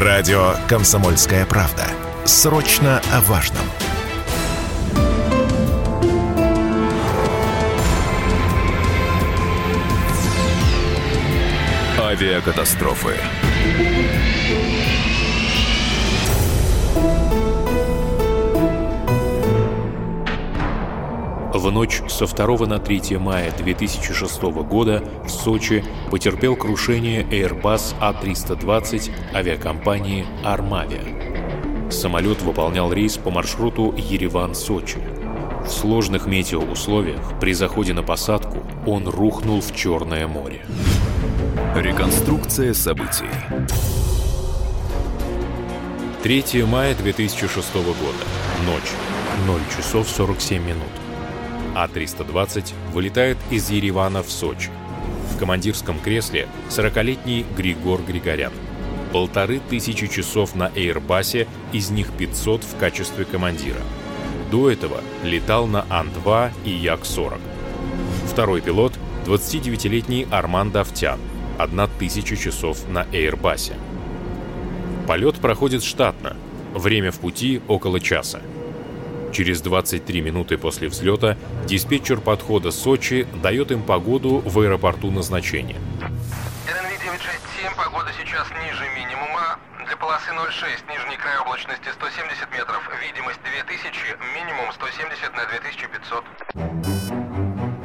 Радио «Комсомольская правда». Срочно о важном. Авиакатастрофы. В ночь со 2 на 3 мая 2006 года в Сочи потерпел крушение Airbus A320 авиакомпании «Армавиа». Самолет выполнял рейс по маршруту Ереван-Сочи. В сложных метеоусловиях при заходе на посадку он рухнул в Черное море. Реконструкция событий. 3 мая 2006 года. Ночь. 0 часов 47 минут. А-320 вылетает из Еревана в Сочи. В командирском кресле 40-летний Григор Григорян. Полторы тысячи часов на Эйрбасе, из них 500 в качестве командира. До этого летал на Ан-2 и Як-40. Второй пилот – 29-летний Арман Давтян, 1000 часов на Эйрбасе. Полет проходит штатно. Время в пути около часа. Через 23 минуты после взлета диспетчер подхода Сочи дает им погоду в аэропорту назначения. РНВ-967, погода сейчас ниже минимума. Для полосы 06, нижний край облачности 170 метров, видимость 2000, минимум 170 на 2500.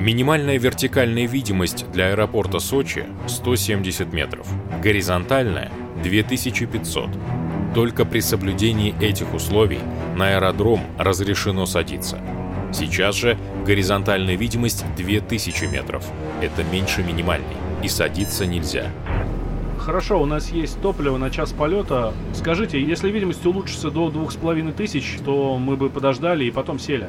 Минимальная вертикальная видимость для аэропорта Сочи 170 метров, горизонтальная 2500. Только при соблюдении этих условий на аэродром разрешено садиться. Сейчас же горизонтальная видимость 2000 метров. Это меньше минимальной, и садиться нельзя. Хорошо, у нас есть топливо на час полета. Скажите, если видимость улучшится до двух с половиной тысяч, то мы бы подождали и потом сели.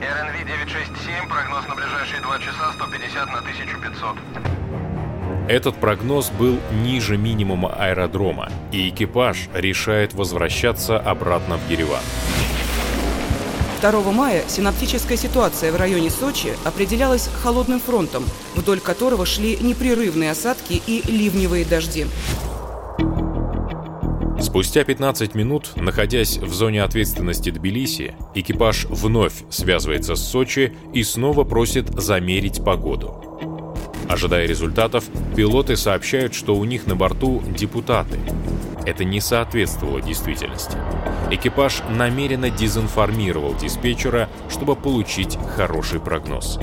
РНВ-967, прогноз на ближайшие два часа 150 на 1500. Этот прогноз был ниже минимума аэродрома, и экипаж решает возвращаться обратно в Ереван. 2 мая синаптическая ситуация в районе Сочи определялась холодным фронтом, вдоль которого шли непрерывные осадки и ливневые дожди. Спустя 15 минут, находясь в зоне ответственности Тбилиси, экипаж вновь связывается с Сочи и снова просит замерить погоду. Ожидая результатов, пилоты сообщают, что у них на борту депутаты. Это не соответствовало действительности. Экипаж намеренно дезинформировал диспетчера, чтобы получить хороший прогноз.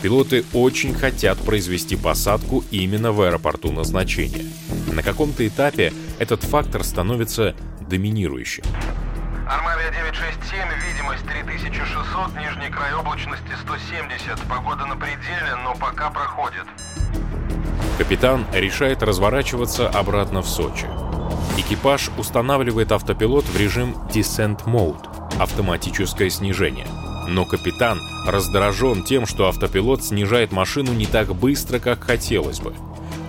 Пилоты очень хотят произвести посадку именно в аэропорту назначения. На каком-то этапе этот фактор становится доминирующим. Армавия 967, видимость 3600, нижний край облачности 170. Погода на пределе, но пока проходит. Капитан решает разворачиваться обратно в Сочи. Экипаж устанавливает автопилот в режим Descent Mode – автоматическое снижение. Но капитан раздражен тем, что автопилот снижает машину не так быстро, как хотелось бы.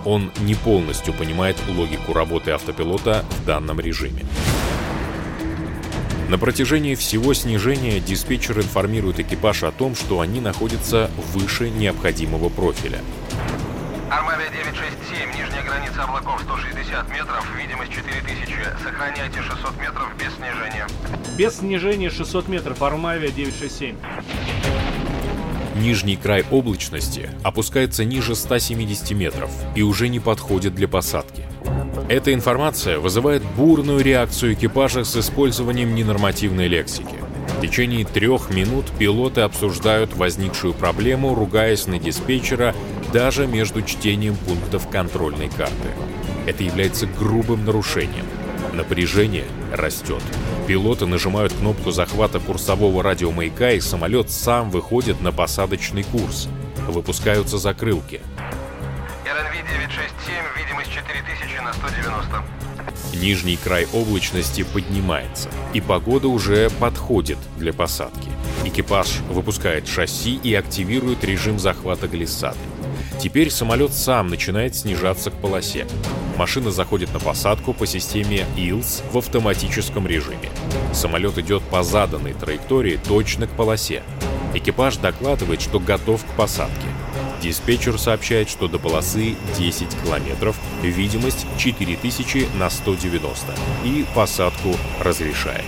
Он не полностью понимает логику работы автопилота в данном режиме. На протяжении всего снижения диспетчер информирует экипаж о том, что они находятся выше необходимого профиля. Армавия 967, нижняя граница облаков 160 метров, видимость 4000. Сохраняйте 600 метров без снижения. Без снижения 600 метров, Армавия 967. Нижний край облачности опускается ниже 170 метров и уже не подходит для посадки. Эта информация вызывает бурную реакцию экипажа с использованием ненормативной лексики. В течение трех минут пилоты обсуждают возникшую проблему, ругаясь на диспетчера даже между чтением пунктов контрольной карты. Это является грубым нарушением. Напряжение растет. Пилоты нажимают кнопку захвата курсового радиомаяка, и самолет сам выходит на посадочный курс. Выпускаются закрылки. РНВ-967, видимость 4000 на 190. Нижний край облачности поднимается, и погода уже подходит для посадки. Экипаж выпускает шасси и активирует режим захвата глиссады. Теперь самолет сам начинает снижаться к полосе. Машина заходит на посадку по системе ILS в автоматическом режиме. Самолет идет по заданной траектории точно к полосе. Экипаж докладывает, что готов к посадке. Диспетчер сообщает, что до полосы 10 километров, видимость 4000 на 190 и посадку разрешает.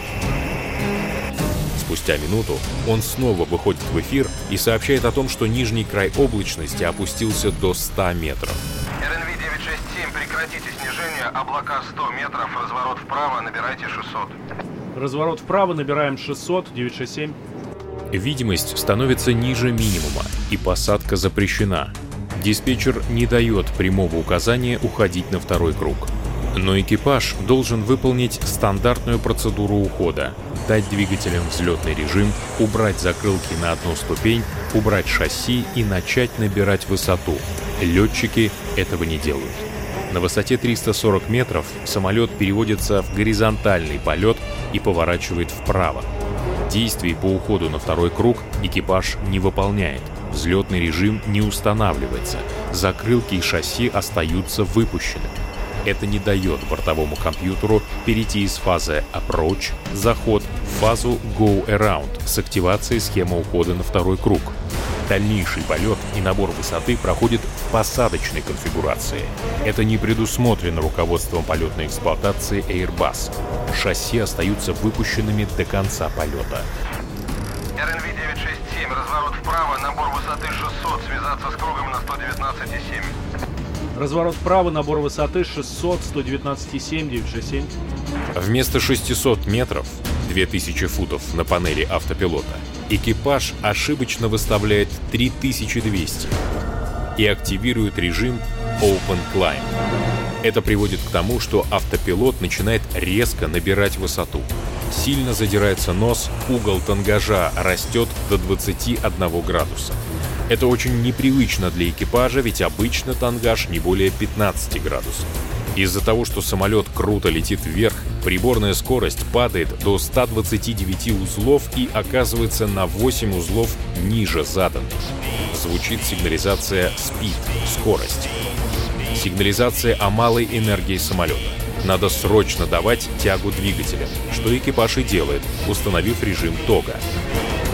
Спустя минуту он снова выходит в эфир и сообщает о том, что нижний край облачности опустился до 100 метров. РНВ 967, прекратите снижение, облака 100 метров, разворот вправо, набирайте 600. Разворот вправо, набираем 600, 967. Видимость становится ниже минимума, и посадка запрещена. Диспетчер не дает прямого указания уходить на второй круг. Но экипаж должен выполнить стандартную процедуру ухода, дать двигателям взлетный режим, убрать закрылки на одну ступень, убрать шасси и начать набирать высоту. Летчики этого не делают. На высоте 340 метров самолет переводится в горизонтальный полет и поворачивает вправо. Действий по уходу на второй круг экипаж не выполняет. Взлетный режим не устанавливается. Закрылки и шасси остаются выпущенными. Это не дает бортовому компьютеру перейти из фазы Approach, заход, в фазу Go Around с активацией схемы ухода на второй круг. Дальнейший полет и набор высоты проходит в посадочной конфигурации. Это не предусмотрено руководством полетной эксплуатации Airbus. Шасси остаются выпущенными до конца полета. РНВ 967, разворот вправо, набор высоты 600, связаться с кругом на 119,7. Разворот вправо, набор высоты 600, 119,7, 967. Вместо 600 метров, 2000 футов на панели автопилота, экипаж ошибочно выставляет 3200 и активирует режим Open Climb. Это приводит к тому, что автопилот начинает резко набирать высоту. Сильно задирается нос, угол тангажа растет до 21 градуса. Это очень непривычно для экипажа, ведь обычно тангаж не более 15 градусов. Из-за того, что самолет круто летит вверх, приборная скорость падает до 129 узлов и оказывается на 8 узлов ниже заданных. Звучит сигнализация «Speed» — скорость. Сигнализация о малой энергии самолета. Надо срочно давать тягу двигателя, что экипаж и делает, установив режим тога.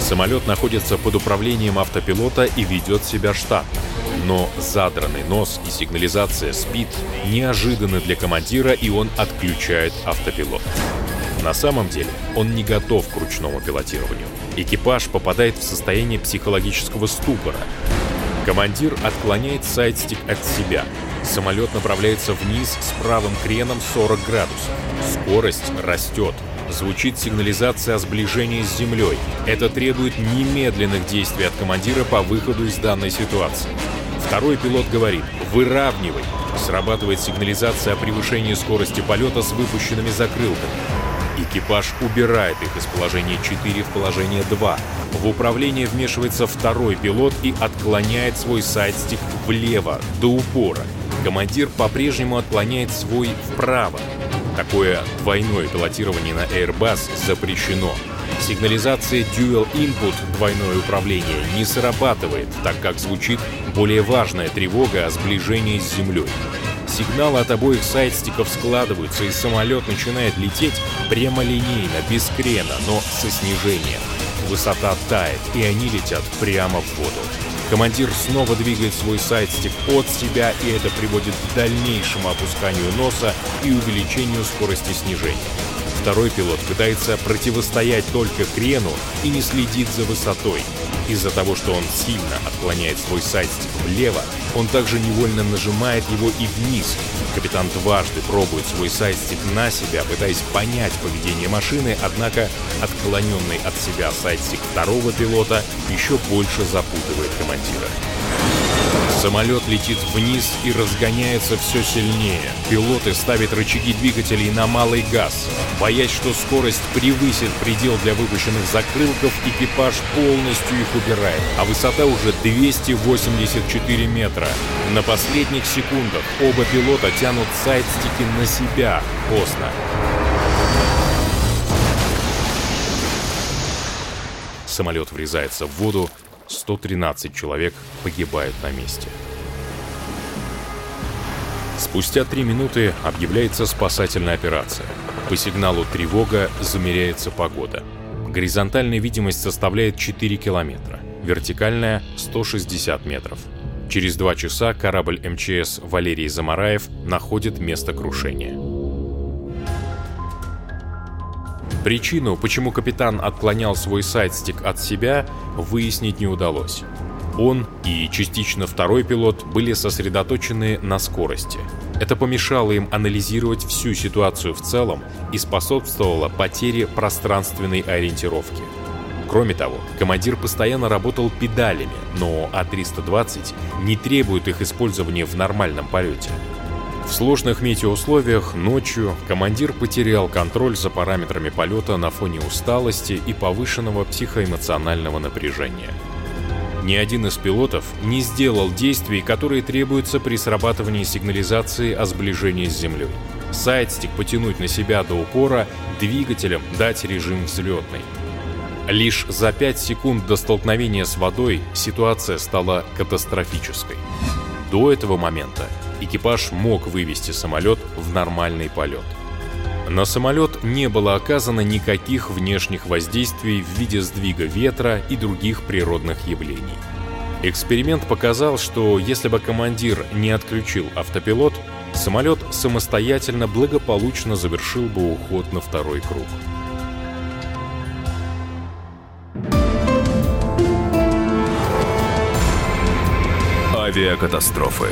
Самолет находится под управлением автопилота и ведет себя штатно. Но задранный нос и сигнализация «Спид» неожиданны для командира, и он отключает автопилот. На самом деле он не готов к ручному пилотированию. Экипаж попадает в состояние психологического ступора. Командир отклоняет сайдстик от себя. Самолет направляется вниз с правым креном 40 градусов. Скорость растет. Звучит сигнализация о сближении с землей. Это требует немедленных действий от командира по выходу из данной ситуации. Второй пилот говорит «Выравнивай». Срабатывает сигнализация о превышении скорости полета с выпущенными закрылками. Экипаж убирает их из положения 4 в положение 2. В управление вмешивается второй пилот и отклоняет свой сайдстик влево, до упора. Командир по-прежнему отклоняет свой вправо. Такое двойное пилотирование на Airbus запрещено. Сигнализация Dual Input двойное управление не срабатывает, так как звучит более важная тревога о сближении с Землей. Сигналы от обоих сайдстиков складываются, и самолет начинает лететь прямолинейно, без крена, но со снижением. Высота тает, и они летят прямо в воду. Командир снова двигает свой сайдстик от себя, и это приводит к дальнейшему опусканию носа и увеличению скорости снижения. Второй пилот пытается противостоять только крену и не следит за высотой. Из-за того, что он сильно отклоняет свой сайдстик влево, он также невольно нажимает его и вниз. Капитан дважды пробует свой сайдстик на себя, пытаясь понять поведение машины, однако отклоненный от себя сайдстик второго пилота еще больше запутывает командира. Самолет летит вниз и разгоняется все сильнее. Пилоты ставят рычаги двигателей на малый газ. Боясь, что скорость превысит предел для выпущенных закрылков, экипаж полностью их убирает, а высота уже 284 метра. На последних секундах оба пилота тянут сайдстики на себя. Поздно. Самолет врезается в воду, 113 человек погибают на месте. Спустя три минуты объявляется спасательная операция. По сигналу «Тревога» замеряется погода. Горизонтальная видимость составляет 4 километра, вертикальная — 160 метров. Через два часа корабль МЧС Валерий Замараев находит место крушения. Причину, почему капитан отклонял свой сайдстик от себя, выяснить не удалось. Он и частично второй пилот были сосредоточены на скорости. Это помешало им анализировать всю ситуацию в целом и способствовало потере пространственной ориентировки. Кроме того, командир постоянно работал педалями, но А-320 не требует их использования в нормальном полете. В сложных метеоусловиях ночью командир потерял контроль за параметрами полета на фоне усталости и повышенного психоэмоционального напряжения. Ни один из пилотов не сделал действий, которые требуются при срабатывании сигнализации о сближении с Землей. Сайдстик потянуть на себя до упора, двигателем дать режим взлетный. Лишь за 5 секунд до столкновения с водой ситуация стала катастрофической. До этого момента экипаж мог вывести самолет в нормальный полет. На самолет не было оказано никаких внешних воздействий в виде сдвига ветра и других природных явлений. Эксперимент показал, что если бы командир не отключил автопилот, самолет самостоятельно благополучно завершил бы уход на второй круг. Авиакатастрофы.